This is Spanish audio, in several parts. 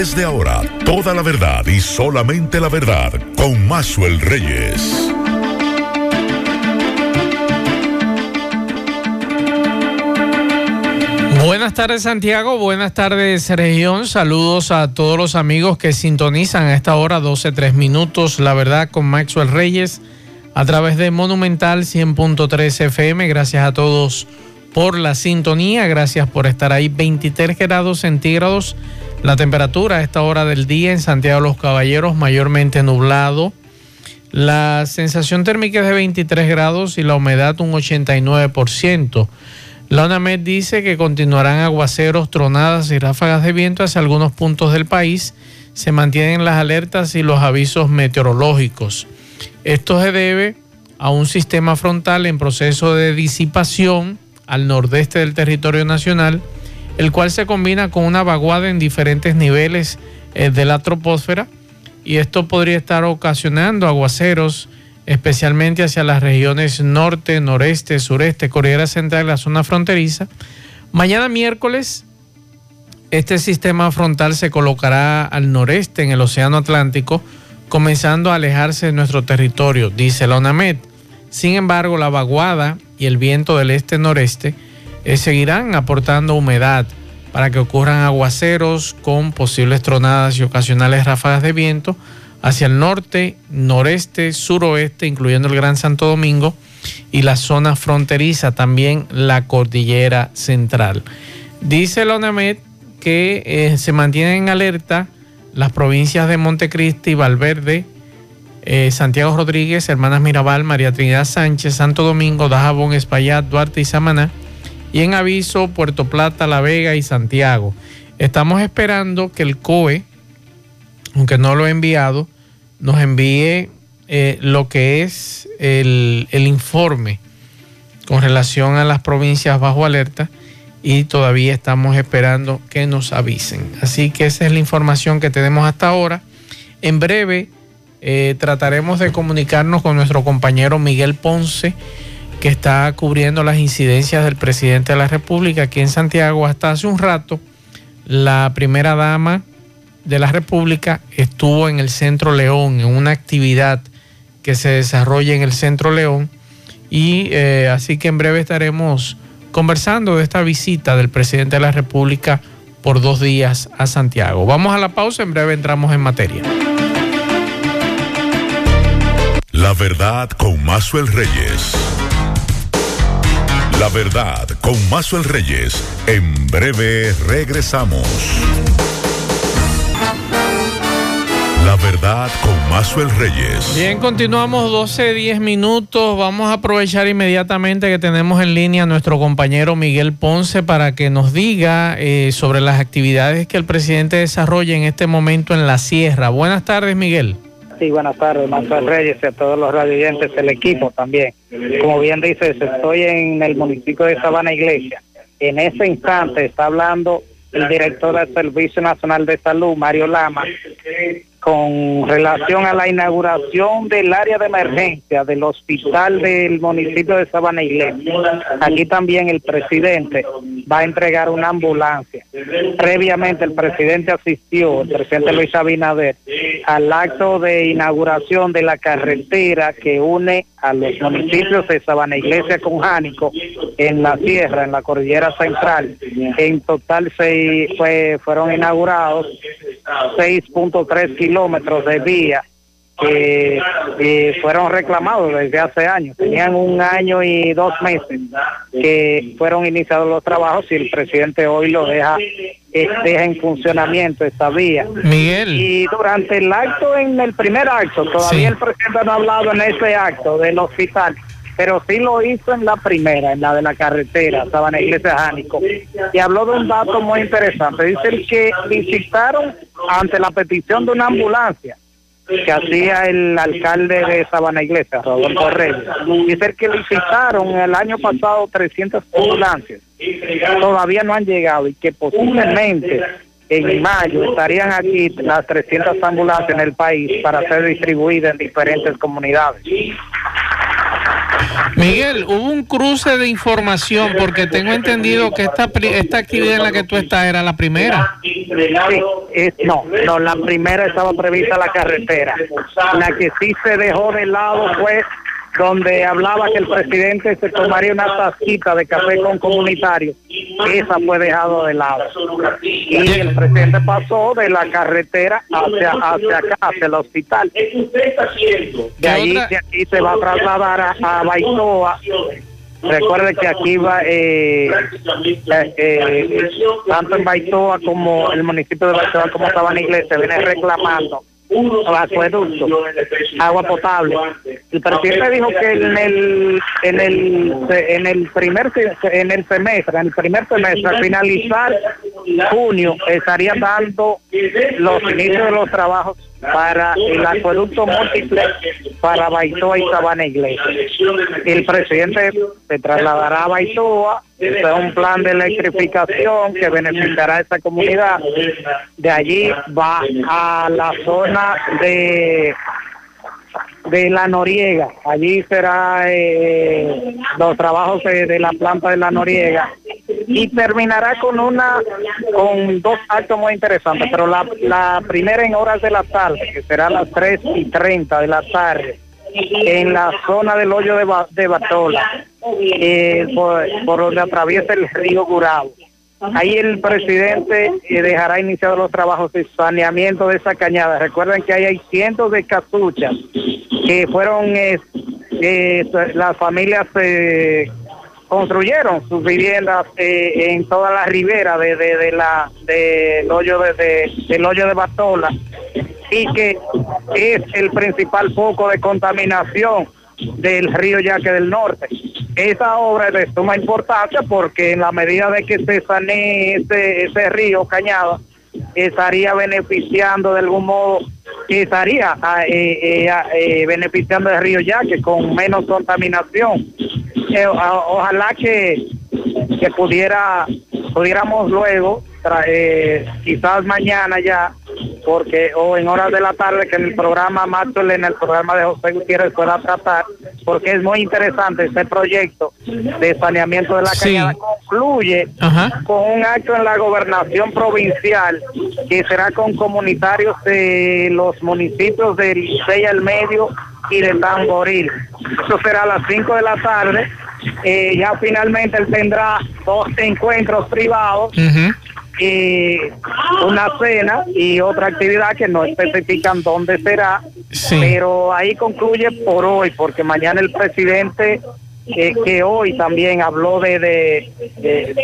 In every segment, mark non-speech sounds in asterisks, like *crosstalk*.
Desde ahora, toda la verdad y solamente la verdad con Maxwell Reyes. Buenas tardes Santiago, buenas tardes región, saludos a todos los amigos que sintonizan a esta hora 12.3 minutos, la verdad con Maxwell Reyes a través de Monumental 100.3 FM, gracias a todos por la sintonía, gracias por estar ahí, 23 grados centígrados la temperatura a esta hora del día en Santiago de los Caballeros mayormente nublado, la sensación térmica es de 23 grados y la humedad un 89%. La UNAMED dice que continuarán aguaceros, tronadas y ráfagas de viento hacia algunos puntos del país. Se mantienen las alertas y los avisos meteorológicos. Esto se debe a un sistema frontal en proceso de disipación al nordeste del territorio nacional, el cual se combina con una vaguada en diferentes niveles eh, de la troposfera y esto podría estar ocasionando aguaceros especialmente hacia las regiones norte, noreste, sureste, Cordillera Central, la zona fronteriza. Mañana miércoles, este sistema frontal se colocará al noreste en el Océano Atlántico, comenzando a alejarse de nuestro territorio, dice la ONAMED. Sin embargo, la vaguada y el viento del este-noreste eh, seguirán aportando humedad para que ocurran aguaceros con posibles tronadas y ocasionales ráfagas de viento hacia el norte, noreste, suroeste, incluyendo el Gran Santo Domingo y la zona fronteriza, también la cordillera central. Dice la ONAMED que eh, se mantienen en alerta las provincias de Montecristi, Valverde, eh, Santiago Rodríguez, Hermanas Mirabal, María Trinidad Sánchez, Santo Domingo, Dajabón, Espaillat, Duarte y Samaná. Y en aviso Puerto Plata, La Vega y Santiago. Estamos esperando que el COE, aunque no lo he enviado, nos envíe eh, lo que es el, el, informe con relación a las provincias bajo alerta y todavía estamos esperando que nos avisen. Así que esa es la información que tenemos hasta ahora. En breve eh, trataremos de comunicarnos con nuestro compañero Miguel Ponce, que está cubriendo las incidencias del presidente de la República aquí en Santiago. Hasta hace un rato, la primera dama de la República estuvo en el Centro León, en una actividad que se desarrolla en el Centro León. Y eh, así que en breve estaremos conversando de esta visita del presidente de la República por dos días a Santiago. Vamos a la pausa, en breve entramos en materia. La verdad con Mazuel Reyes. La verdad con Mazuel Reyes. En breve regresamos. La verdad con Mazuel Reyes. Bien, continuamos 12, 10 minutos. Vamos a aprovechar inmediatamente que tenemos en línea a nuestro compañero Miguel Ponce para que nos diga eh, sobre las actividades que el presidente desarrolla en este momento en la sierra. Buenas tardes, Miguel. Sí, buenas tardes, Mazuel Reyes y a todos los radioyentes del equipo también. Como bien dices, estoy en el municipio de Sabana Iglesia. En ese instante está hablando el director del Servicio Nacional de Salud, Mario Lama, con relación a la inauguración del área de emergencia del hospital del municipio de Sabana Iglesia. Aquí también el presidente va a entregar una ambulancia. Previamente el presidente asistió, el presidente Luis Abinader, al acto de inauguración de la carretera que une a los municipios de Sabana Iglesia con Jánico en la sierra, en la cordillera central. En total se, fue, fueron inaugurados 6.3 kilómetros de vía que fueron reclamados desde hace años. Tenían un año y dos meses que fueron iniciados los trabajos y el presidente hoy lo deja, eh, deja en funcionamiento esta vía. Miguel. Y durante el acto, en el primer acto, todavía el presidente no ha hablado en ese acto del hospital pero sí lo hizo en la primera, en la de la carretera, Sabana Iglesia Jánico, y habló de un dato muy interesante. Dice que visitaron ante la petición de una ambulancia que hacía el alcalde de Sabana Iglesia, Rodolfo Reyes. Dice que licitaron el año pasado 300 ambulancias. Todavía no han llegado y que posiblemente en mayo estarían aquí las 300 ambulancias en el país para ser distribuidas en diferentes comunidades. Miguel, hubo un cruce de información porque tengo entendido que esta, esta actividad en la que tú estás era la primera. No, no, la primera estaba prevista la carretera. La que sí se dejó de lado fue donde hablaba que el presidente se tomaría una tacita de café con comunitarios. Esa fue dejado de lado. Y el presidente pasó de la carretera hacia, hacia acá, hacia el hospital. De ahí, de aquí se va a trasladar a, a Baitoa Recuerde que aquí va, eh, eh, eh, tanto en Baitoa como el municipio de Baitoa como Sabana Iglesia, viene reclamando acueducto, agua potable. El presidente dijo que en el en el en el primer en el semestre, en el primer semestre, al finalizar junio, estaría dando los inicios de los trabajos para el acueducto múltiple para Baitoa y Sabana Iglesia. El presidente se trasladará a Baitoa, es un plan de electrificación que beneficiará a esa comunidad. De allí va a la zona de de la Noriega. Allí será eh, los trabajos de, la planta de la Noriega y terminará con una con dos actos muy interesantes, pero la, la primera en horas de la tarde, que será a las 3 y 30 de la tarde, en la zona del hoyo de, de Batola, eh, por, por, donde atraviesa el río Gurabo. Ahí el presidente eh, dejará iniciados los trabajos de saneamiento de esa cañada. Recuerden que ahí hay cientos de casuchas que fueron, eh, eh, las familias construyeron sus viviendas en toda la ribera de, de, la del hoyo de, del hoyo de Batola y que es el principal foco de contaminación del río Yaque del Norte. Esa obra es de suma importancia porque en la medida de que se sanee ese, ese río Cañada, estaría beneficiando de algún modo, estaría ah, eh, eh, eh, beneficiando del río Yaque con menos contaminación. ojalá que, que pudiera pudiéramos luego, quizás mañana ya, porque o en horas de la tarde que en el programa Maxwell, en el programa de José Gutiérrez pueda tratar, porque es muy interesante este proyecto de saneamiento de la cañada. Concluye con un acto en la gobernación provincial que será con comunitarios de los municipios de Licey al Medio y de Tamboril. Eso será a las 5 de la tarde. Eh, ya finalmente él tendrá dos encuentros privados y una cena y otra actividad que no especifican dónde será, pero ahí concluye por hoy, porque mañana el presidente que, hoy también habló de,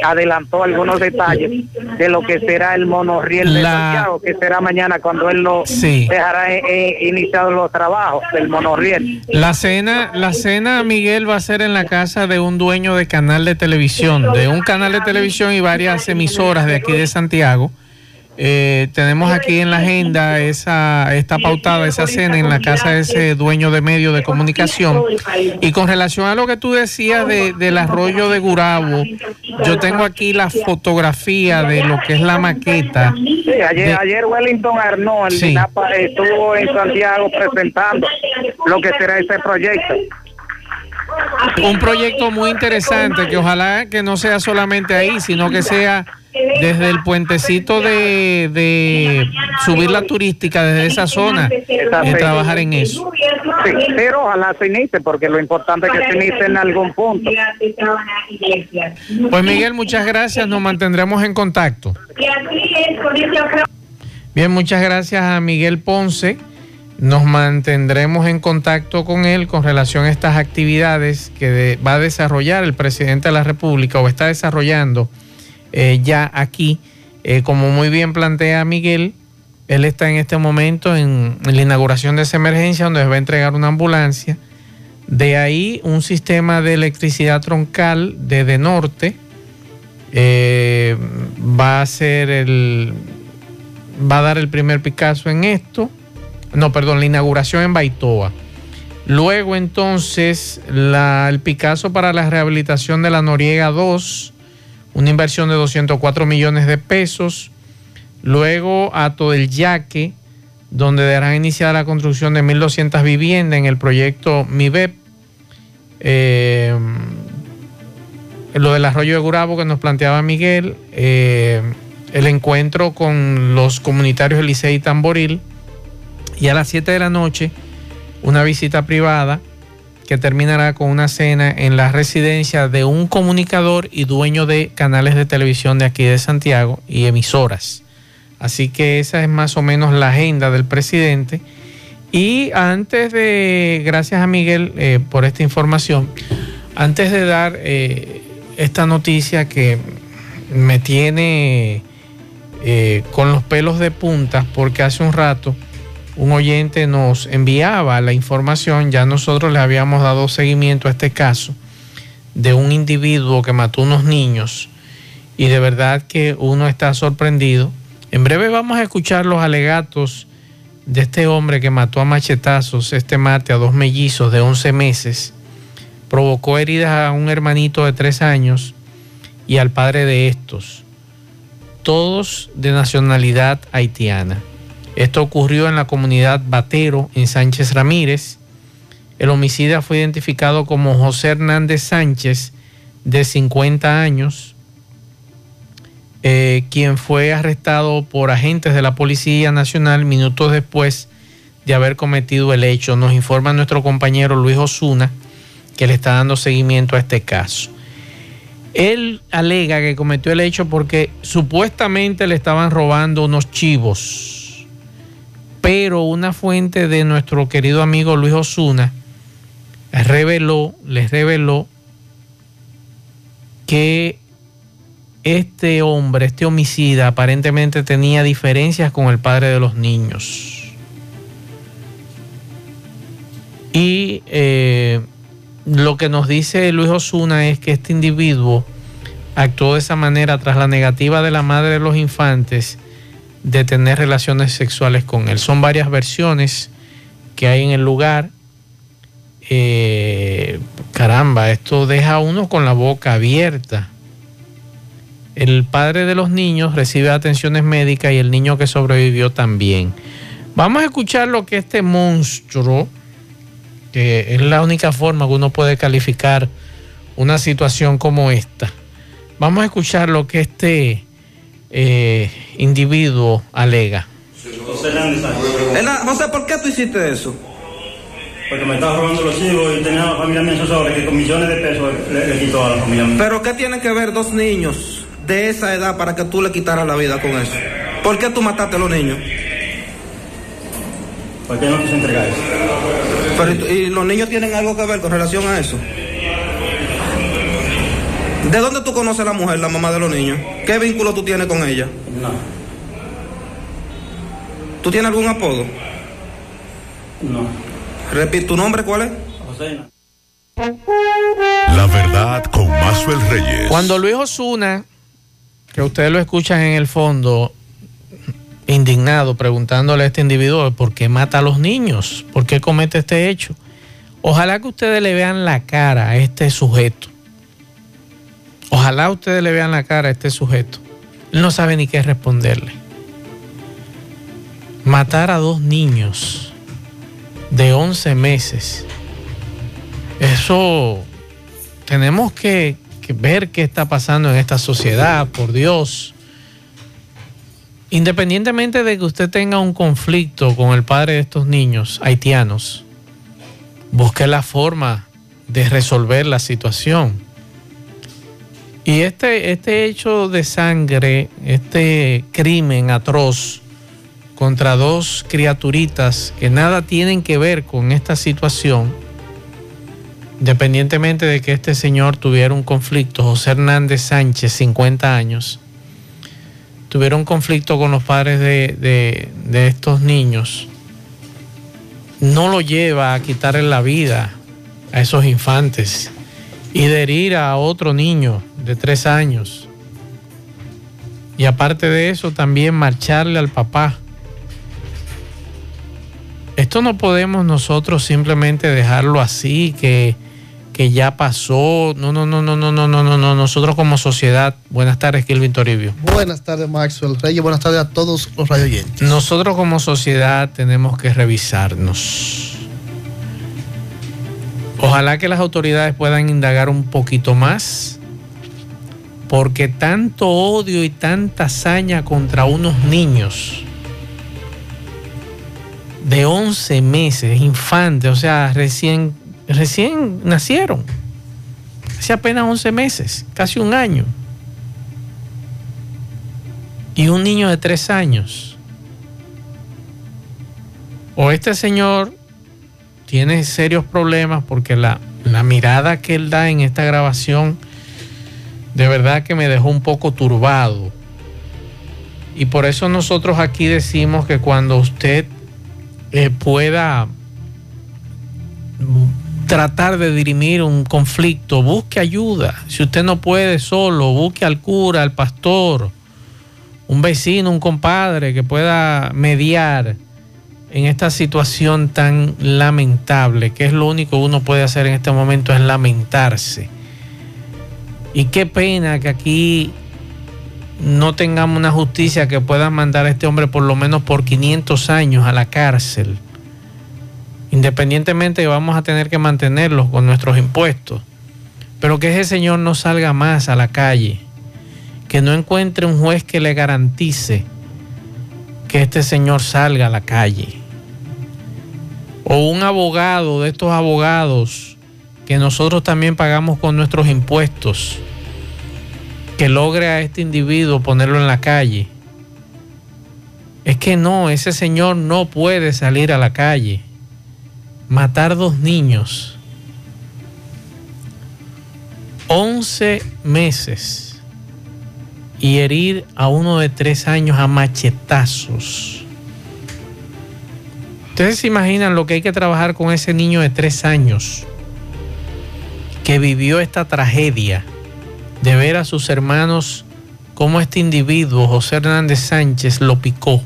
adelantó algunos detalles de lo que será el monorriel de Santiago, que será mañana cuando él lo dejará eh, eh, iniciado los trabajos del monorriel. La cena, la cena, Miguel, va a ser en la casa de un dueño de canal de televisión, de un canal de televisión y varias emisoras de aquí de Santiago. Eh, tenemos aquí en la agenda esa esta pautada, esa cena en la casa de ese dueño de medio de comunicación. Y con relación a lo que tú decías de, del arroyo de Gurabo, yo tengo aquí la fotografía de lo que es la maqueta. Sí, ayer, ayer Wellington Arnold estuvo en Santiago presentando lo que será ese proyecto. Un proyecto muy interesante que ojalá que no sea solamente ahí, sino que sea desde el puentecito de, subir la turística desde esa zona y trabajar en eso. pero ojalá se inicie, porque lo importante es que se inicie en algún punto. Pues Miguel, muchas gracias, nos mantendremos en contacto. Bien, muchas gracias a Miguel Ponce. Nos mantendremos en contacto con él con relación a estas actividades que va a desarrollar el presidente de la República o está desarrollando eh, ya aquí. Eh, como muy bien plantea Miguel, él está en este momento en, la inauguración de esa emergencia donde se va a entregar una ambulancia. De ahí un sistema de electricidad troncal desde norte eh, va a ser el va a dar el primer Picasso en esto. No, perdón, la inauguración en Baitoa. Luego entonces el Picasso para la rehabilitación de la Noriega 2 una inversión de 204 millones de pesos. Luego, Ato del Yaque, donde darán iniciada la construcción de 1.200 viviendas en el proyecto MIBEP. Eh, lo del arroyo de Gurabo que nos planteaba Miguel, eh, el encuentro con los comunitarios Elisei y Tamboril, y a las 7 de la noche una visita privada que terminará con una cena en la residencia de un comunicador y dueño de canales de televisión de aquí de Santiago y emisoras. Así que esa es más o menos la agenda del presidente. Y antes de, gracias a Miguel eh, por esta información, antes de dar eh, esta noticia que me tiene eh, con los pelos de punta, porque hace un rato un oyente nos enviaba la información, ya nosotros le habíamos dado seguimiento a este caso de un individuo que mató unos niños y de verdad que uno está sorprendido. En breve vamos a escuchar los alegatos de este hombre que mató a machetazos este martes a dos mellizos de 11 meses, provocó heridas a un hermanito de 3 años y al padre de estos, todos de nacionalidad haitiana. Esto ocurrió en la comunidad Batero, en Sánchez Ramírez. El homicida fue identificado como José Hernández Sánchez, de 50 años, eh, quien fue arrestado por agentes de la Policía Nacional minutos después de haber cometido el hecho. Nos informa nuestro compañero Luis Osuna que le está dando seguimiento a este caso. Él alega que cometió el hecho porque supuestamente le estaban robando unos chivos pero una fuente de nuestro querido amigo Luis Osuna reveló, les reveló que este hombre, este homicida, aparentemente tenía diferencias con el padre de los niños. Y eh, lo que nos dice Luis Osuna es que este individuo actuó de esa manera tras la negativa de la madre de los infantes de tener relaciones sexuales con él. Son varias versiones que hay en el lugar. Eh, caramba, esto deja a uno con la boca abierta. El padre de los niños recibe atenciones médicas y el niño que sobrevivió también. Vamos a escuchar lo que este monstruo, que es la única forma que uno puede calificar una situación como esta. Vamos a escuchar lo que este eh, individuo alega. José, ¿por qué tú hiciste eso? Porque me estaba robando los hijos y tenía una familia mía sobre que con millones de pesos le, quitó a la familia mía. Pero ¿qué tienen que ver dos niños de esa edad para que tú le quitaras la vida con eso? ¿Por qué tú mataste a los niños? Porque no quise entregar eso. Pero, ¿y los niños tienen algo que ver con relación a eso? ¿De dónde tú conoces a la mujer, la mamá de los niños? ¿Qué vínculo tú tienes con ella? No. ¿Tú tienes algún apodo? No. Repite, ¿tu nombre cuál es? José. La verdad con Mazuel Reyes. Cuando Luis Osuna, que ustedes lo escuchan en el fondo, indignado, preguntándole a este individuo por qué mata a los niños, por qué comete este hecho. Ojalá que ustedes le vean la cara a este sujeto Ojalá ustedes le vean la cara a este sujeto. Él no sabe ni qué responderle. Matar a dos niños de 11 meses. Eso tenemos que, que ver qué está pasando en esta sociedad, por Dios. Independientemente de que usted tenga un conflicto con el padre de estos niños haitianos, busque la forma de resolver la situación y este, este hecho de sangre, este crimen atroz contra dos criaturitas que nada tienen que ver con esta situación, independientemente de que este señor tuviera un conflicto, José Hernández Sánchez, 50 años, tuviera un conflicto con los padres de, de estos niños, no lo lleva a quitarle la vida a esos infantes y de herir a otro niño de tres años. Y aparte de eso, también marcharle al papá. Esto no podemos nosotros simplemente dejarlo así, que, que ya pasó. No, no, no, no, no, no, no, no, no. Nosotros como sociedad. Buenas tardes, Kilvin Toribio. Buenas tardes, Maxwell Reyes. Buenas tardes a todos los radioyentes. Nosotros como sociedad tenemos que revisarnos. Ojalá que las autoridades puedan indagar un poquito más, porque tanto odio y tanta hazaña contra unos niños de 11 meses, infantes, o sea, recién, recién nacieron, hace apenas 11 meses, casi un año, y un niño de 3 años. O este señor tiene serios problemas porque la, la mirada que él da en esta grabación de verdad que me dejó un poco turbado. Y por eso nosotros aquí decimos que cuando usted eh, pueda tratar de dirimir un conflicto, busque ayuda. Si usted no puede solo, busque al cura, al pastor, un vecino, un compadre que pueda mediar en esta situación tan lamentable, que es lo único que uno puede hacer en este momento es lamentarse. Y qué pena que aquí no tengamos una justicia que pueda mandar a este hombre por lo menos por 500 años a la cárcel. Independientemente vamos a tener que mantenerlos con nuestros impuestos. Pero que ese señor no salga más a la calle. Que no encuentre un juez que le garantice que este señor salga a la calle. O un abogado de estos abogados que nosotros también pagamos con nuestros impuestos que logre a este individuo ponerlo en la calle. Es que no, ese señor no puede salir a la calle. Matar dos niños. 11 meses. Y herir a uno de tres años a machetazos. Ustedes se imaginan lo que hay que trabajar con ese niño de tres años que vivió esta tragedia de ver a sus hermanos como este individuo, José Hernández Sánchez, lo picó.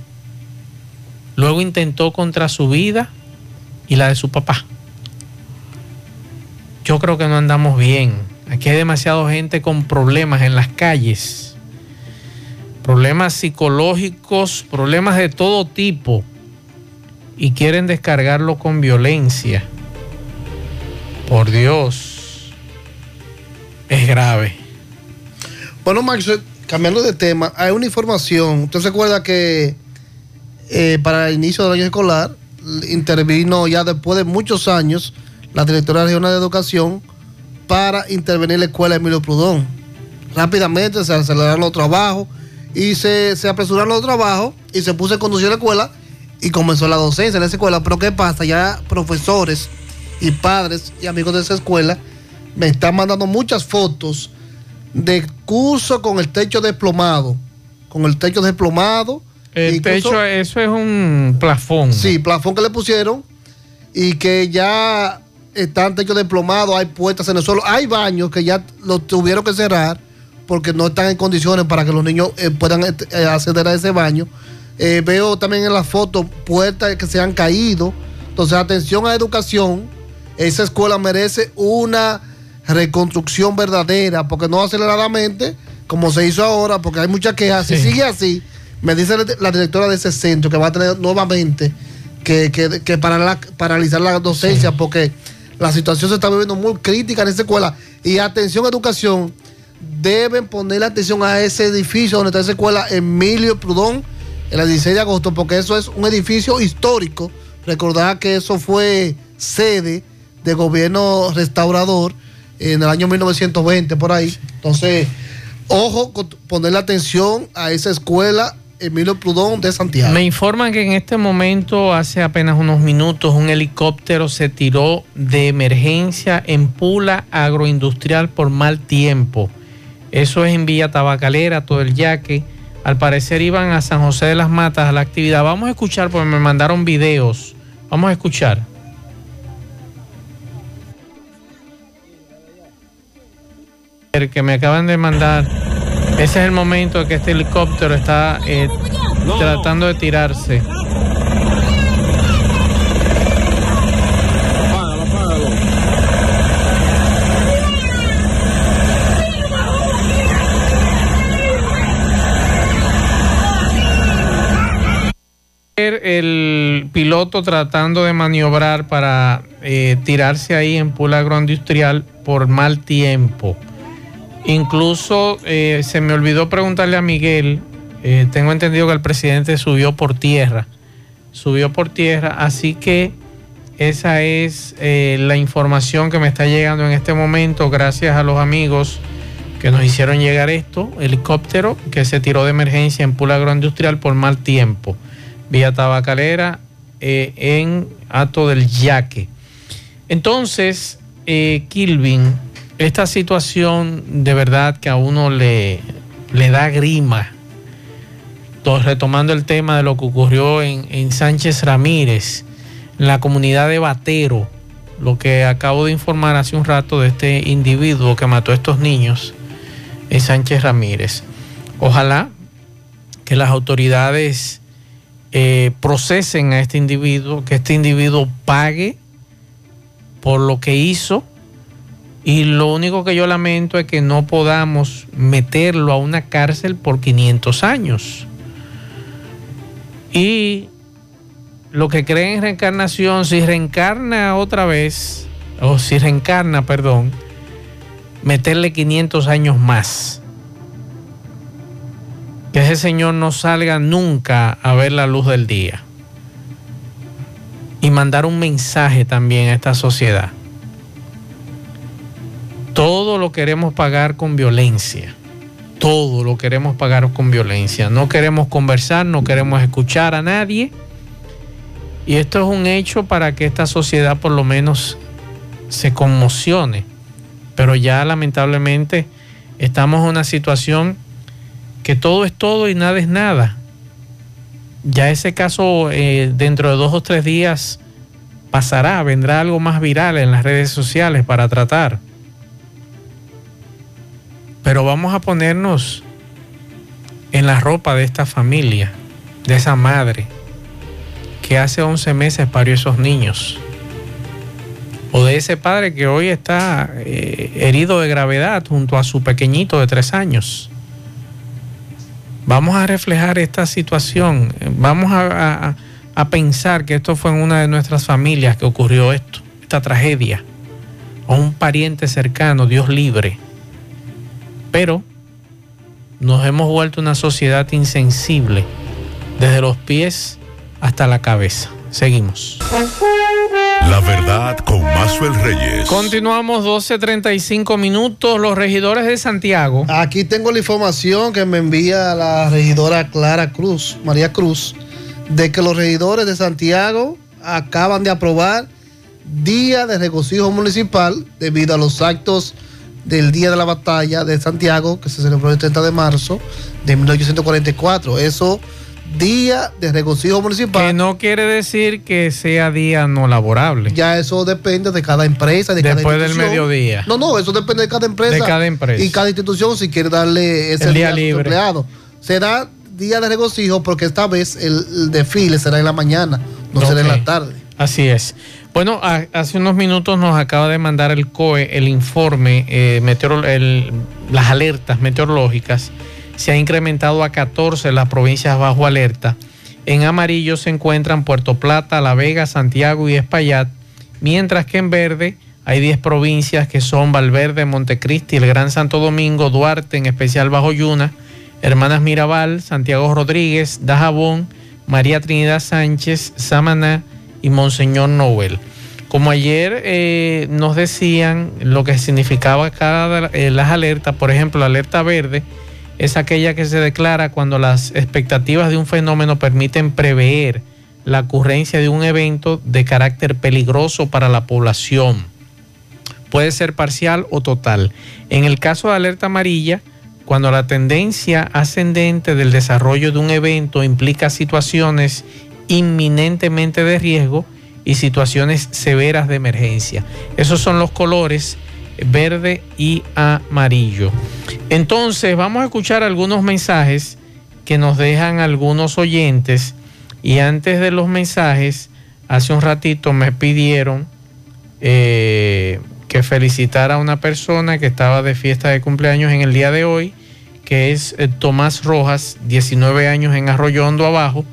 Luego intentó contra su vida y la de su papá. Yo creo que no andamos bien. Aquí hay demasiada gente con problemas en las calles. Problemas psicológicos, problemas de todo tipo. Y quieren descargarlo con violencia. Por Dios. Es grave. Bueno, Max, cambiando de tema, hay una información. Usted se acuerda que eh, para el inicio del año escolar intervino ya después de muchos años la directora regional de educación para intervenir en la escuela Emilio Prudón. Rápidamente se aceleraron los trabajos y se, se apresuraron los trabajos y se puso en conducir la escuela y comenzó la docencia en esa escuela. Pero ¿qué pasa? Ya profesores y padres y amigos de esa escuela me están mandando muchas fotos de curso con el techo desplomado. Con el techo desplomado. El techo, eso es un plafón. Sí, plafón que le pusieron y que ya están techo desplomado, hay puertas en el suelo, hay baños que ya lo tuvieron que cerrar porque no están en condiciones para que los niños eh, puedan eh, acceder a ese baño. Eh, veo también en la foto puertas que se han caído. Entonces, atención a educación. Esa escuela merece una reconstrucción verdadera, porque no aceleradamente, como se hizo ahora, porque hay muchas quejas. Si sigue así, me dice la directora de ese centro que va a tener nuevamente que, que, paralizar la docencia, porque la situación se está viviendo muy crítica en esa escuela. Y atención, educación, deben poner atención a ese edificio donde está esa escuela Emilio Prudón, el 16 de agosto, porque eso es un edificio histórico. Recordar que eso fue sede de gobierno restaurador en el año 1920, por ahí. Entonces, ojo ponerle atención a esa escuela Emilio Prudón de Santiago. Me informan que en este momento, hace apenas unos minutos, un helicóptero se tiró de emergencia en Pula Agroindustrial por mal tiempo. Eso es en Villa Tabacalera, todo el yaque. Al parecer iban a San José de las Matas a la actividad. Vamos a escuchar porque me mandaron videos. Vamos a escuchar. que me acaban de mandar. Ese es el momento que este helicóptero está eh, tratando de tirarse. El piloto tratando de maniobrar para eh, tirarse ahí en Pula Agroindustrial por mal tiempo. Incluso eh, se me olvidó preguntarle a Miguel, eh, tengo entendido que el presidente subió por tierra, subió por tierra, así que esa es la información que me está llegando en este momento, gracias a los amigos que nos hicieron llegar esto, helicóptero que se tiró de emergencia en Pula Agroindustrial por mal tiempo vía tabacalera eh, en Ato del Yaque. Entonces, eh, Kilvin, esta situación de verdad que a uno le, le da grima, retomando el tema de lo que ocurrió en, en Sánchez Ramírez, en la comunidad de Batero, lo que acabo de informar hace un rato de este individuo que mató a estos niños, es Sánchez Ramírez. Ojalá que las autoridades eh, procesen a este individuo, que este individuo pague por lo que hizo. Y lo único que yo lamento es que no podamos meterlo a una cárcel por 500 años. Y lo que creen en reencarnación, si reencarna otra vez, o si reencarna, perdón, meterle 500 años más que ese Señor no salga nunca a ver la luz del día. Y mandar un mensaje también a esta sociedad. Todo lo queremos pagar con violencia. Todo lo queremos pagar con violencia. No queremos conversar, no queremos escuchar a nadie. Y esto es un hecho para que esta sociedad por lo menos se conmocione. Pero ya lamentablemente estamos en una situación que todo es todo y nada es nada. Ya ese caso eh, dentro de dos o tres días pasará, vendrá algo más viral en las redes sociales para tratar. Pero vamos a ponernos en la ropa de esta familia, de esa madre que hace 11 meses parió esos niños. O de ese padre que hoy está eh, herido de gravedad junto a su pequeñito de tres años. Vamos a reflejar esta situación, vamos a, pensar que esto fue en una de nuestras familias que ocurrió esto, esta tragedia, o un pariente cercano, Dios libre. Pero nos hemos vuelto una sociedad insensible, desde los pies hasta la cabeza. Seguimos. La verdad con Mazuel Reyes. Continuamos 12.35 minutos. Los regidores de Santiago. Aquí tengo la información que me envía la regidora Clara Cruz, María Cruz, de que los regidores de Santiago acaban de aprobar día de regocijo municipal debido a los actos del Día de la Batalla de Santiago que se celebró el 30 de marzo de 1844. Eso día de regocijo municipal. Que no quiere decir que sea día no laborable. Ya eso depende de cada empresa, de Después del mediodía. No, no, eso depende de cada empresa. De cada empresa. Y cada institución si quiere darle ese día, libre. empleado. Será día de regocijo porque esta vez el, desfile será en la mañana, no será en la tarde. Así es. Bueno, hace unos minutos nos acaba de mandar el COE el informe, eh, las alertas meteorológicas se ha incrementado a 14 las provincias bajo alerta. En amarillo se encuentran Puerto Plata, La Vega, Santiago y Espaillat, mientras que en verde hay 10 provincias que son Valverde, Montecristi, el Gran Santo Domingo, Duarte, en especial Bajo Yuna, Hermanas Mirabal, Santiago Rodríguez, Dajabón, María Trinidad Sánchez, Samaná y Monseñor Noel. Como ayer eh, nos decían lo que significaba cada eh, las alertas, por ejemplo, la alerta verde es aquella que se declara cuando las expectativas de un fenómeno permiten prever la ocurrencia de un evento de carácter peligroso para la población. Puede ser parcial o total. En el caso de alerta amarilla, cuando la tendencia ascendente del desarrollo de un evento implica situaciones inminentemente de riesgo y situaciones severas de emergencia. Esos son los colores verde y amarillo. Entonces vamos a escuchar algunos mensajes que nos dejan algunos oyentes y antes de los mensajes, hace un ratito me pidieron eh, que felicitara a una persona que estaba de fiesta de cumpleaños en el día de hoy, que es eh, Tomás Rojas, 19 años en Arroyo Hondo Abajo.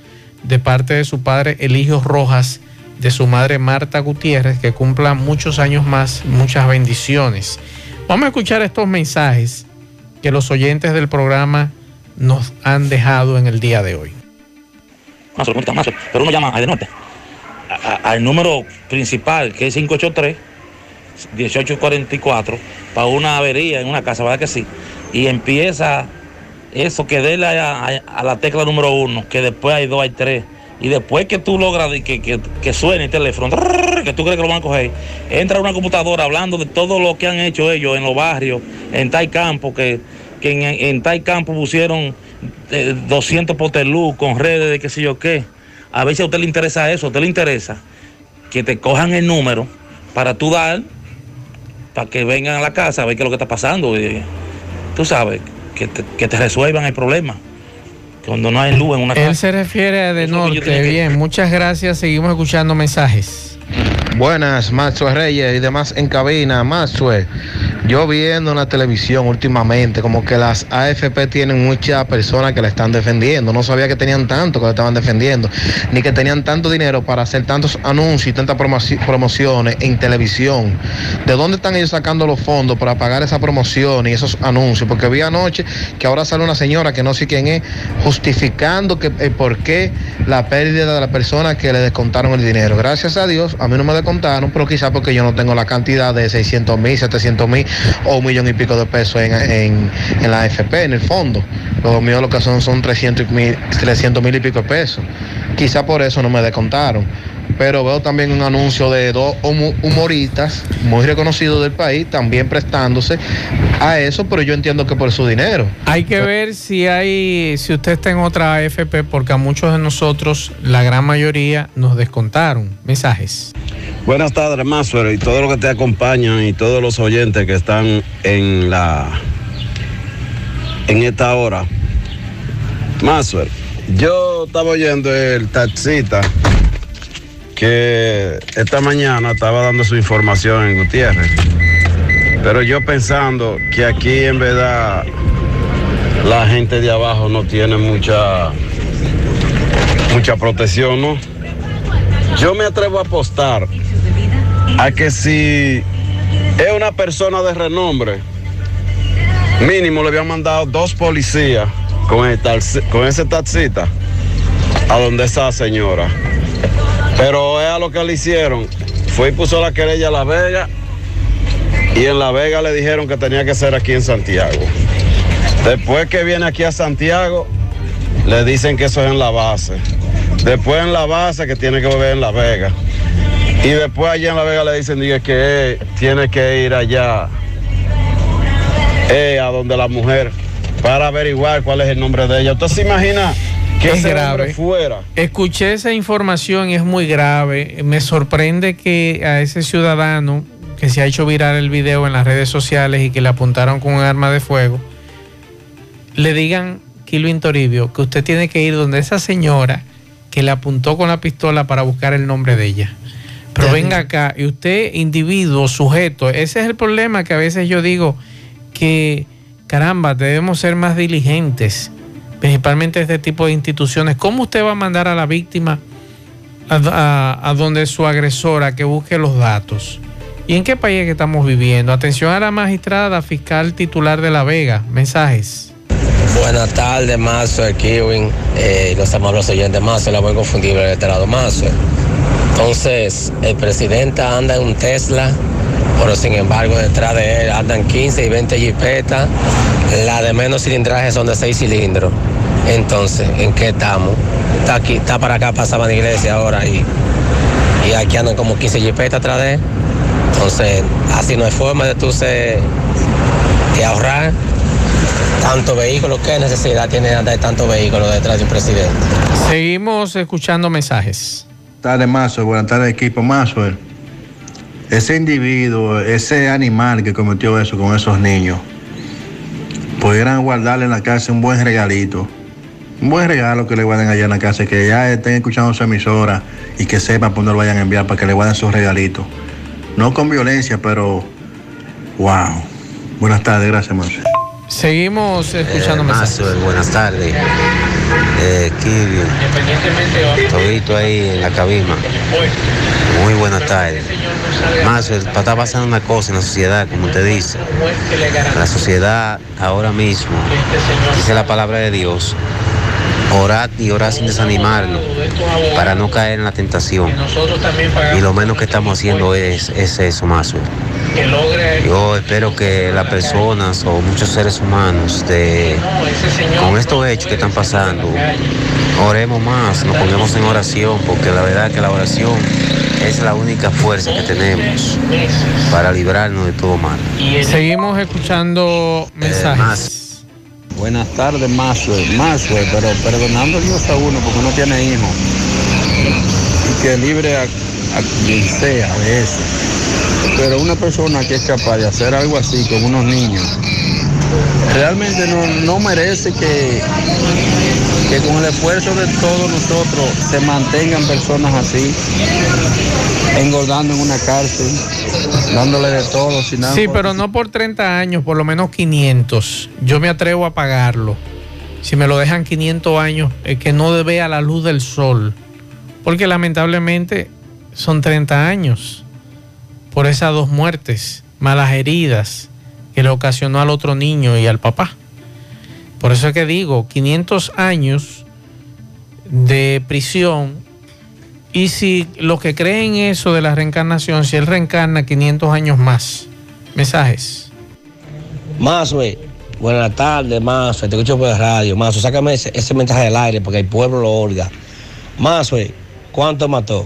de parte de su padre Eligio Rojas, de su madre Marta Gutiérrez, que cumpla muchos años más, muchas bendiciones. Vamos a escuchar estos mensajes que los oyentes del programa nos han dejado en el día de hoy. pero uno llama a de norte, al número principal que es 583 1844 para una avería en una casa, ¿verdad que sí? Y empieza eso, que déle a, la tecla número uno, que después hay dos, hay tres. Y después que tú logras que, que, suene el teléfono, que tú crees que lo van a coger, entra una computadora hablando de todo lo que han hecho ellos en los barrios, en Tai Campo, que, en, en Tai Campo pusieron 200 eh, potelú con redes de qué sé yo qué. A ver si a usted le interesa eso, a usted le interesa que te cojan el número para tú dar para que vengan a la casa a ver qué es lo que está pasando. Y, tú sabes, que te, resuelvan el problema. Cuando no hay luz en una casa. Él se refiere a de norte. Bien, muchas gracias. Seguimos escuchando mensajes. Buenas, Maxwell Reyes y demás en cabina. Maxwell, yo viendo en la televisión últimamente como que las AFP tienen muchas personas que la están defendiendo. No sabía que tenían tanto que la estaban defendiendo, ni que tenían tanto dinero para hacer tantos anuncios y tantas promociones en televisión. ¿De dónde están ellos sacando los fondos para pagar esa promoción y esos anuncios? Porque vi anoche que ahora sale una señora que no sé quién es, justificando que el por qué la pérdida de la persona que le descontaron el dinero. Gracias a Dios, a mí no me contaron, pero quizás porque yo no tengo la cantidad de 600 mil, 700 mil o un millón y pico de pesos en, la AFP, en el fondo. Los míos lo que son son 300 mil 300 mil y pico de pesos. Quizás por eso no me descontaron pero veo también un anuncio de dos humoristas muy reconocidos del país también prestándose a eso, pero yo entiendo que por su dinero. Hay que ver si hay, si usted está en otra AFP, porque a muchos de nosotros, la gran mayoría, nos descontaron. Mensajes. Buenas tardes, Masuero, y todos los que te acompañan y todos los oyentes que están en la en esta hora. Masuero, yo estaba oyendo el taxista que esta mañana estaba dando su información en Gutiérrez. Pero yo pensando que aquí en verdad la gente de abajo no tiene mucha mucha protección, ¿no? Yo me atrevo a apostar a que si es una persona de renombre, mínimo le habían mandado dos policías con, con ese taxista a donde esa señora. Pero es a lo que le hicieron. Fue y puso la querella a La Vega y en La Vega le dijeron que tenía que ser aquí en Santiago. Después que viene aquí a Santiago, le dicen que eso es en la base. Después en la base que tiene que volver en La Vega. Y después allá en La Vega le dicen que tiene que ir allá eh, a donde la mujer para averiguar cuál es el nombre de ella. ¿Usted se imagina? Que es grave. Fuera. Escuché esa información es muy grave. Me sorprende que a ese ciudadano que se ha hecho virar el video en las redes sociales y que le apuntaron con un arma de fuego, le digan, Kilo Toribio, que usted tiene que ir donde esa señora que le apuntó con la pistola para buscar el nombre de ella. Pero venga acá, y usted, individuo, sujeto, ese es el problema que a veces yo digo que, caramba, debemos ser más diligentes principalmente este tipo de instituciones, ¿cómo usted va a mandar a la víctima a, donde su agresora que busque los datos? ¿Y en qué país que estamos viviendo? Atención a la magistrada fiscal titular de La Vega. Mensajes. Buenas tardes, Mazo, el Kiwin, eh, los amables oyentes Mazo, la voy confundible del este lado Mazo. Entonces, el presidente anda en un Tesla, pero sin embargo detrás de él andan 15 y 20 jipetas, la de menos cilindraje son de 6 cilindros. Entonces, ¿en qué estamos? Está aquí, está para acá, pasaba de iglesia ahora y, y aquí andan como 15 jipetas atrás de él. Entonces, así no hay forma de tú se, de ahorrar tanto vehículo. ¿Qué necesidad tiene de andar tanto vehículo detrás de un presidente? Seguimos escuchando mensajes. Buenas tardes, Mazo. Buenas tardes, equipo Mazo. Ese individuo, ese animal que cometió eso con esos niños, pudieran guardarle en la casa un buen regalito un buen regalo que le guarden allá en la casa, que ya estén escuchando su emisora y que sepan por dónde lo vayan a enviar para que le guarden sus regalitos. No con violencia, pero wow. Buenas tardes, gracias, Marcelo. Seguimos escuchando eh, Buenas tardes. Eh, Kibio, todito ahí en la cabina. Muy buenas tardes. Más, está pasando una cosa en la sociedad, como usted dice. La sociedad ahora mismo, dice la palabra de Dios, orar y orar sin desanimarnos para no caer en la tentación. Y lo menos que estamos haciendo es, es eso, más. Yo espero que las personas o muchos seres humanos de, con estos hechos que están pasando, oremos más, nos pongamos en oración, porque la verdad que la oración es la única fuerza que tenemos para librarnos de todo mal. Seguimos escuchando mensajes. Buenas tardes, Masue. Masue, pero perdonando a Dios a uno porque no tiene hijos. Y que libre a, a quien sea de eso. Pero una persona que es capaz de hacer algo así con unos niños, realmente no, no merece que, que con el esfuerzo de todos nosotros se mantengan personas así, engordando en una cárcel, dándole de todo. Sin nada Sí, pero no por 30 años, por lo menos 500. Yo me atrevo a pagarlo. Si me lo dejan 500 años, es que no vea la luz del sol. Porque lamentablemente son 30 años por esas dos muertes, malas heridas que le ocasionó al otro niño y al papá. Por eso es que digo, 500 años de prisión. Y si los que creen eso de la reencarnación, si él reencarna 500 años más, mensajes. Mazue, buenas tardes, Mazue, te escucho por la radio. Mazue, sácame ese, mensaje del aire porque el pueblo lo oiga. Mazue, ¿cuánto mató?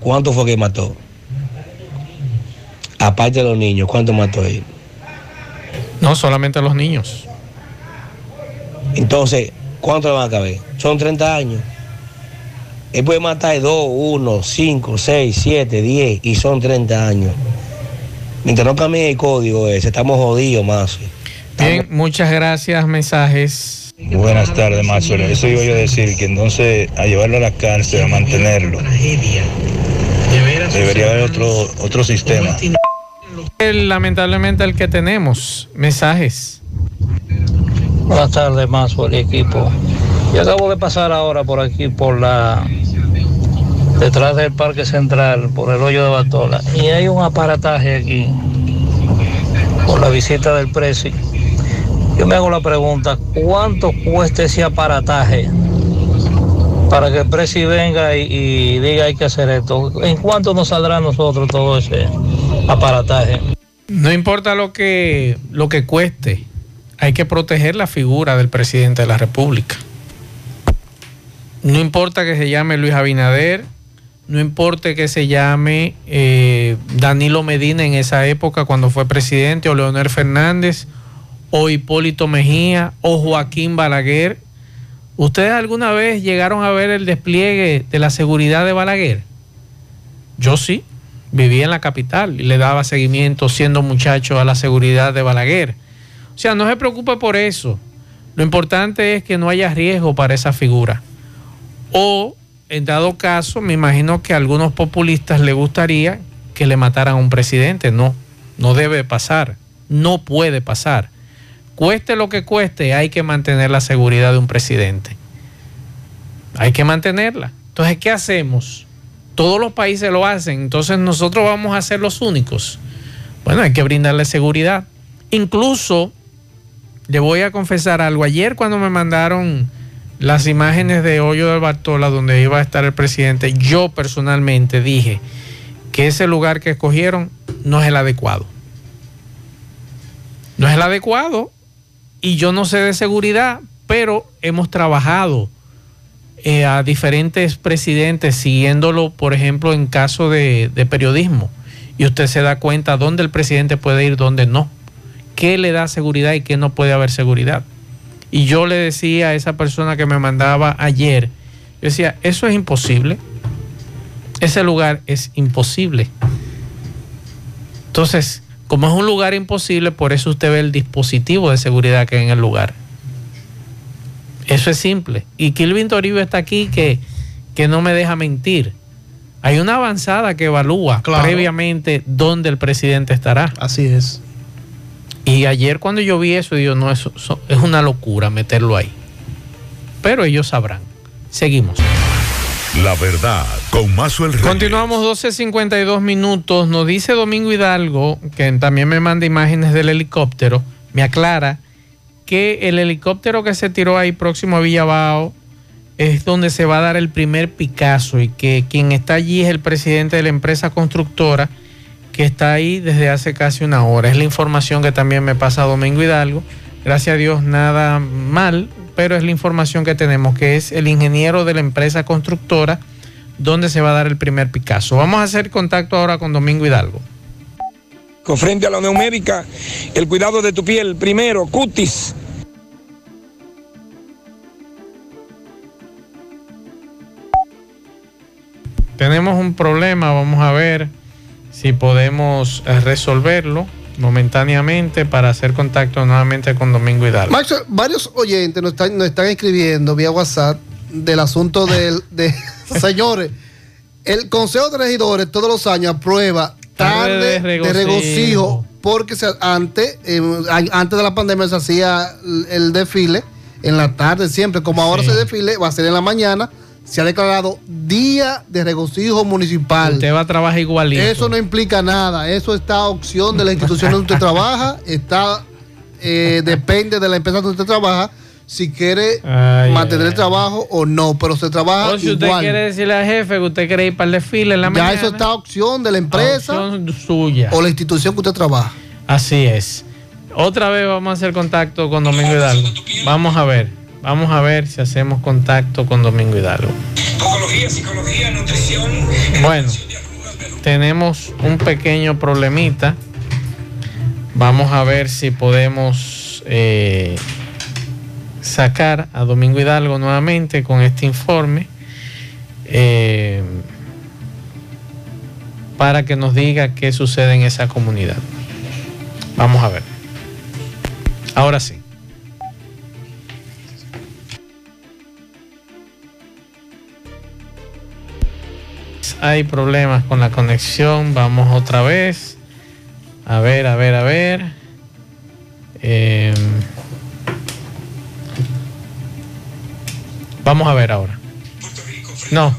¿Cuánto fue que mató? Aparte de los niños, ¿cuánto mató él? No solamente a los niños. Entonces, ¿cuánto le van a caber? Son 30 años. Él puede matar 2, 1, 5, 6, 7, 10 y son 30 años. Mientras no cambie el código ese, estamos jodidos, Mazue. Bien, muchas gracias, mensajes. Buenas tardes, Macho. Eso iba yo a decir, que entonces a llevarlo a la cárcel, a mantenerlo, debería haber otro, otro sistema. Lamentablemente el que tenemos, mensajes. Buenas tardes, más por el equipo. Yo acabo de pasar ahora por aquí, por la. detrás del Parque Central, por el hoyo de Batola. Y hay un aparataje aquí, por la visita del Presi. Yo me hago la pregunta: ¿cuánto cuesta ese aparataje para que el Presi venga y, y diga hay que hacer esto? ¿En cuánto nos saldrá a nosotros todo ese aparataje? No importa lo que, lo que cueste, hay que proteger la figura del presidente de la República. No importa que se llame Luis Abinader, no importa que se llame eh, Danilo Medina en esa época cuando fue presidente, o Leonel Fernández, o Hipólito Mejía, o Joaquín Balaguer. ¿Ustedes alguna vez llegaron a ver el despliegue de la seguridad de Balaguer? Yo sí, vivía en la capital y le daba seguimiento siendo muchacho a la seguridad de Balaguer. O sea, no se preocupe por eso. Lo importante es que no haya riesgo para esa figura. O, en dado caso, me imagino que a algunos populistas le gustaría que le mataran a un presidente. No, no debe pasar. No puede pasar. Cueste lo que cueste, hay que mantener la seguridad de un presidente. Hay que mantenerla. Entonces, ¿qué hacemos? Todos los países lo hacen, entonces nosotros vamos a ser los únicos. Bueno, hay que brindarle seguridad. Incluso, le voy a confesar algo. Ayer cuando me mandaron las imágenes de Hoyo del Bartola donde iba a estar el presidente, yo personalmente dije que ese lugar que escogieron no es el adecuado. No es el adecuado y yo no sé de seguridad, pero hemos trabajado eh, a diferentes presidentes siguiéndolo, por ejemplo, en caso de, de periodismo. Y usted se da cuenta dónde el presidente puede ir, dónde no. ¿Qué le da seguridad y qué no puede haber seguridad? Y yo le decía a esa persona que me mandaba ayer, yo decía, eso es imposible. Ese lugar es imposible. Entonces, como es un lugar imposible, por eso usted ve el dispositivo de seguridad que hay en el lugar. Eso es simple. Y Kilvin Toribio está aquí que, que no me deja mentir. Hay una avanzada que evalúa Claro. previamente dónde el presidente estará. Así es. Y ayer cuando yo vi eso, digo, no, eso, eso es una locura meterlo ahí. pero ellos sabrán. Seguimos. La verdad, con Mazuel Reyes. Continuamos 12.52 minutos. Nos dice Domingo Hidalgo, que también me manda imágenes del helicóptero, me aclara que el helicóptero que se tiró ahí próximo a Villabao es donde se va a dar el primer Picasso y que quien está allí es el presidente de la empresa constructora que está ahí desde hace casi una hora. Es la información que también me pasa Domingo Hidalgo. Gracias a Dios nada mal, pero es la información que tenemos, que es el ingeniero de la empresa constructora donde se va a dar el primer Picasso. Vamos a hacer contacto ahora con Domingo Hidalgo. Con frente a la Unión Médica, el cuidado de tu piel, primero, cutis. Tenemos un problema, vamos a ver si podemos eh, resolverlo momentáneamente para hacer contacto nuevamente con Domingo Hidalgo. Max, varios oyentes nos están, nos están escribiendo vía WhatsApp del asunto del, de, *laughs* señores, el Consejo de Regidores todos los años aprueba tarde de de regocijo, porque antes, eh, antes de la pandemia se hacía el- el desfile en la tarde siempre, como ahora Sí. se desfile, va a ser en la mañana, se ha declarado día de regocijo municipal. Usted va a trabajar igualito. Eso no implica nada, eso está a opción de la institución donde usted *laughs* trabaja, está eh, depende de la empresa donde usted trabaja si quiere Ay, mantener ay, el trabajo o no, pero se trabaja O si usted igual. quiere decirle al jefe que usted quiere ir para el desfile en la ya mañana. eso está a opción de la empresa opción suya. o la institución que usted trabaja. Así es. Otra vez vamos a hacer contacto con Domingo Hidalgo. Vamos a ver. Vamos a ver si hacemos contacto con Domingo Hidalgo. Psicología, psicología, nutrición. Bueno, tenemos un pequeño problemita. Vamos a ver si podemos eh, sacar a Domingo Hidalgo nuevamente con este informe eh, para que nos diga qué sucede en esa comunidad. Vamos a ver. Ahora sí. Hay problemas con la conexión. Vamos otra vez. A ver, a ver, a ver. Eh, vamos a ver ahora. No.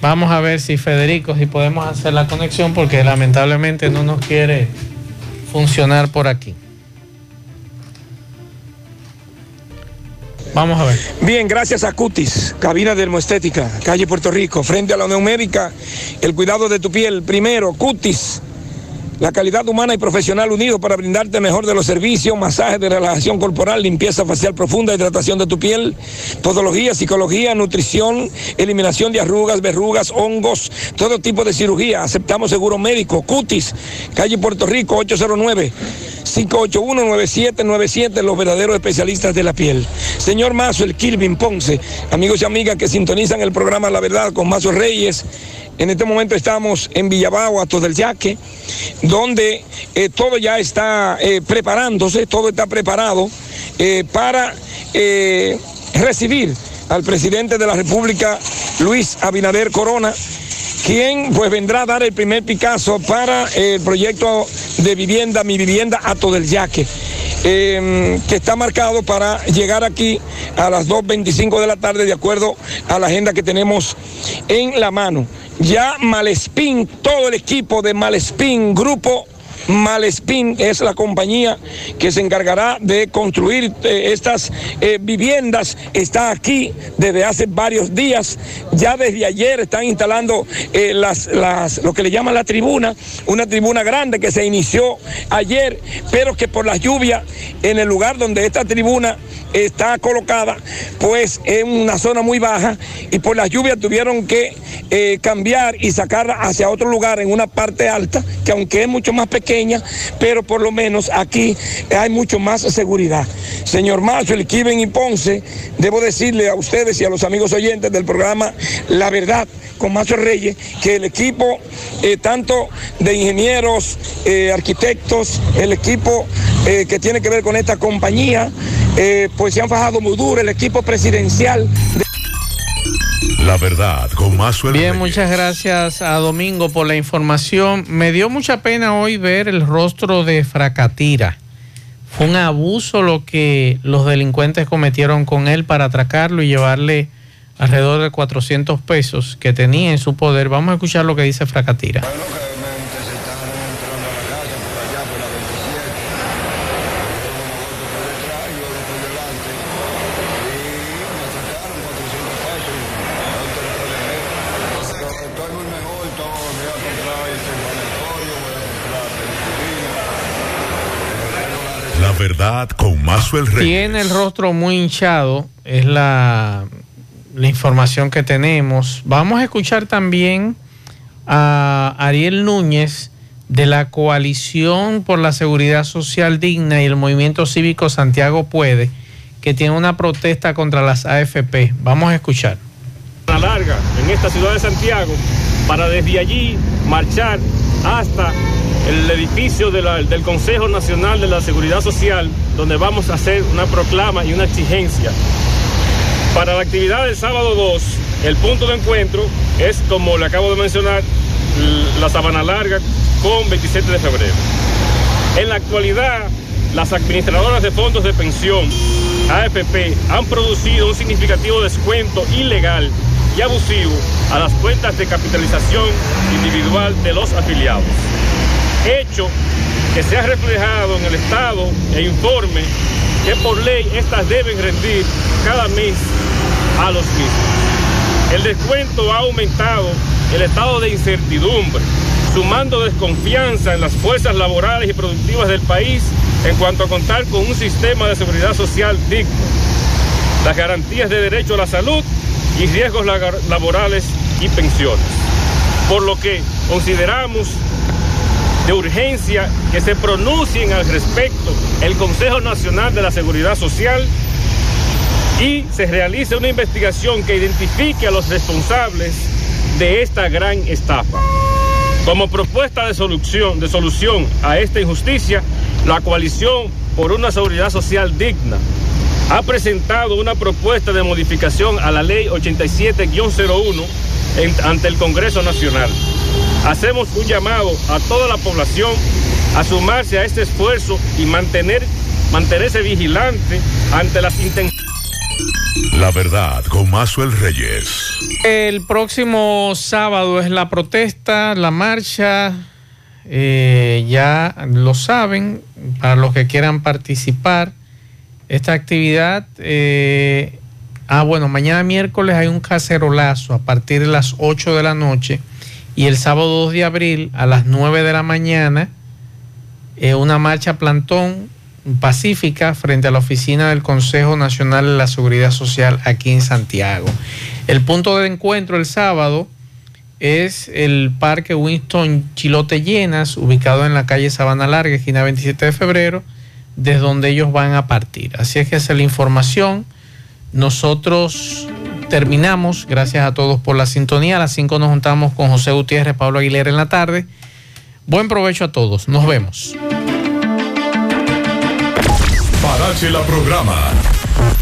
Vamos a ver si Federico, si podemos hacer la conexión porque lamentablemente no nos quiere funcionar por aquí. Vamos a ver. Bien, gracias a Cutis, cabina de Hermoestética, calle Puerto Rico, frente a la Unión Médica, el cuidado de tu piel. Primero, Cutis, la calidad humana y profesional unido para brindarte mejor de los servicios, masaje de relajación corporal, limpieza facial profunda, hidratación de tu piel, podología, psicología, nutrición, eliminación de arrugas, verrugas, hongos, todo tipo de cirugía. Aceptamos seguro médico. Cutis, calle Puerto Rico, 809. 581-9797, los verdaderos especialistas de la piel. Señor Mazo, el Kilvin Ponce, amigos y amigas que sintonizan el programa La Verdad con Mazo Reyes. En este momento estamos en Villabao, Atos del Yaque, donde eh, todo ya está eh, preparándose, todo está preparado eh, para recibir al presidente de la República, Luis Abinader Corona, quien pues vendrá a dar el primer Picasso para el proyecto de vivienda, mi vivienda Ato del Yaque. Eh, que está marcado para llegar aquí a las 2.25 de la tarde de acuerdo a la agenda que tenemos en la mano. Ya Malespín, todo el equipo de Malespín, grupo Malespín es la compañía que se encargará de construir eh, estas eh, viviendas. Está aquí desde hace varios días. Ya desde ayer están instalando eh, las, las, lo que le llaman la tribuna, una tribuna grande que se inició ayer, pero que por las lluvias en el lugar donde esta tribuna está colocada, pues en una zona muy baja y por las lluvias tuvieron que cambiar y sacarla hacia otro lugar en una parte alta, que aunque es mucho más pequeña, pero por lo menos aquí hay mucho más seguridad. Señor Mazo, el Kiven y Ponce, debo decirle a ustedes y a los amigos oyentes del programa La Verdad con Mazo Reyes, que el equipo, eh, tanto de ingenieros, eh, arquitectos, el equipo eh, que tiene que ver con esta compañía, pues se han fajado muy duro, el equipo presidencial. La verdad, con más Bien, muchas gracias a Domingo por la información. Me dio mucha pena hoy ver el rostro de Fracatira. Fue un abuso lo que los delincuentes cometieron con él para atracarlo y llevarle alrededor de 400 pesos que tenía en su poder. Vamos a escuchar lo que dice Fracatira. Reyes. Tiene el rostro muy hinchado, es la, la información que tenemos. Vamos a escuchar también a Ariel Núñez de la Coalición por la Seguridad Social Digna y el Movimiento Cívico Santiago Puede, que tiene una protesta contra las AFP. Vamos a escuchar. La larga en esta ciudad de Santiago para desde allí marchar hasta el edificio del Consejo Nacional de la Seguridad Social, donde vamos a hacer una proclama y una exigencia. Para la actividad del sábado 2, el punto de encuentro es, como le acabo de mencionar, la Sabana Larga con 27 de febrero. En la actualidad, las administradoras de fondos de pensión, AFP, han producido un significativo descuento ilegal y abusivo a las cuentas de capitalización individual de los afiliados. Hecho que se ha reflejado en el Estado e informe que por ley estas deben rendir cada mes a los mismos. El descuento ha aumentado el estado de incertidumbre, sumando desconfianza en las fuerzas laborales y productivas del país en cuanto a contar con un sistema de seguridad social digno, las garantías de derecho a la salud y riesgos laborales y pensiones. Por lo que consideramos de urgencia que se pronuncien al respecto el Consejo Nacional de la Seguridad Social y se realice una investigación que identifique a los responsables de esta gran estafa. Como propuesta de solución, de solución a esta injusticia, la coalición por una seguridad social digna ha presentado una propuesta de modificación a la ley 87-01 en- ante el Congreso Nacional. Hacemos un llamado a toda la población a sumarse a este esfuerzo y mantener, mantenerse vigilante ante las intenciones. La verdad con Mazuel Reyes. El próximo sábado es la protesta, la marcha. eh, ya lo saben, para los que quieran participar. Esta actividad, eh, ah, bueno, mañana miércoles hay un cacerolazo a partir de las 8 de la noche y el sábado 2 de abril a las 9 de la mañana eh, una marcha plantón pacífica frente a la oficina del Consejo Nacional de la Seguridad Social aquí en Santiago. El punto de encuentro el sábado es el Parque Winston Chilote Llenas, ubicado en la calle Sabana Larga, esquina 27 de febrero, desde donde ellos van a partir. Así es que esa es la información. Nosotros terminamos. Gracias a todos por la sintonía. A las 5 nos juntamos con José Gutiérrez, Pablo Aguilera en la tarde. Buen provecho a todos. Nos vemos. Parache la programa.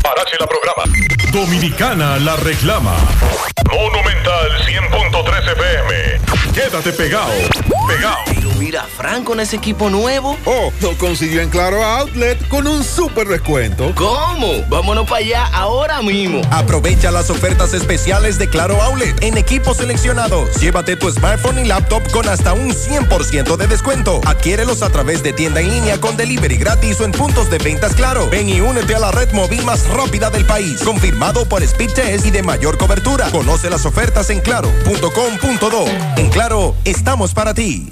Parache la programa. Dominicana la reclama. Monumental 100.13 FM. Quédate pegado. Pegado. Pero mira, Frank con ese equipo nuevo. Oh, lo consiguió en Claro Outlet con un super descuento. ¿Cómo? Vámonos para allá ahora mismo. Aprovecha las ofertas especiales de Claro Outlet en equipos seleccionados. Llévate tu smartphone y laptop con hasta un 100% de descuento. Adquiérelos a través de tienda en línea con delivery gratis o en puntos de ventas Claro. Ven y únete a la red móvil más rápida del país. Confirmado por Speed Test y de mayor cobertura. Conoce las ofertas en claro.com.do. En Claro, estamos para ti.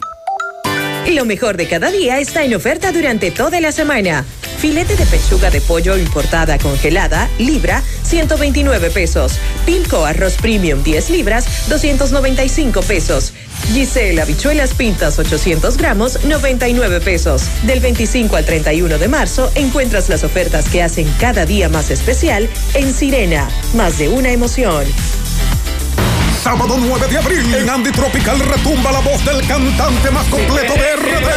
Lo mejor de cada día está en oferta durante toda la semana. Filete de pechuga de pollo importada congelada, libra, 129 pesos. Pilco arroz premium 10 libras, 295 pesos. Giselle habichuelas pintas 800 gramos, 99 pesos. Del 25 al 31 de marzo encuentras las ofertas que hacen cada día más especial en Sirena. Más de una emoción. Sábado 9 de abril en Andy Tropical retumba la voz del cantante más completo de RD.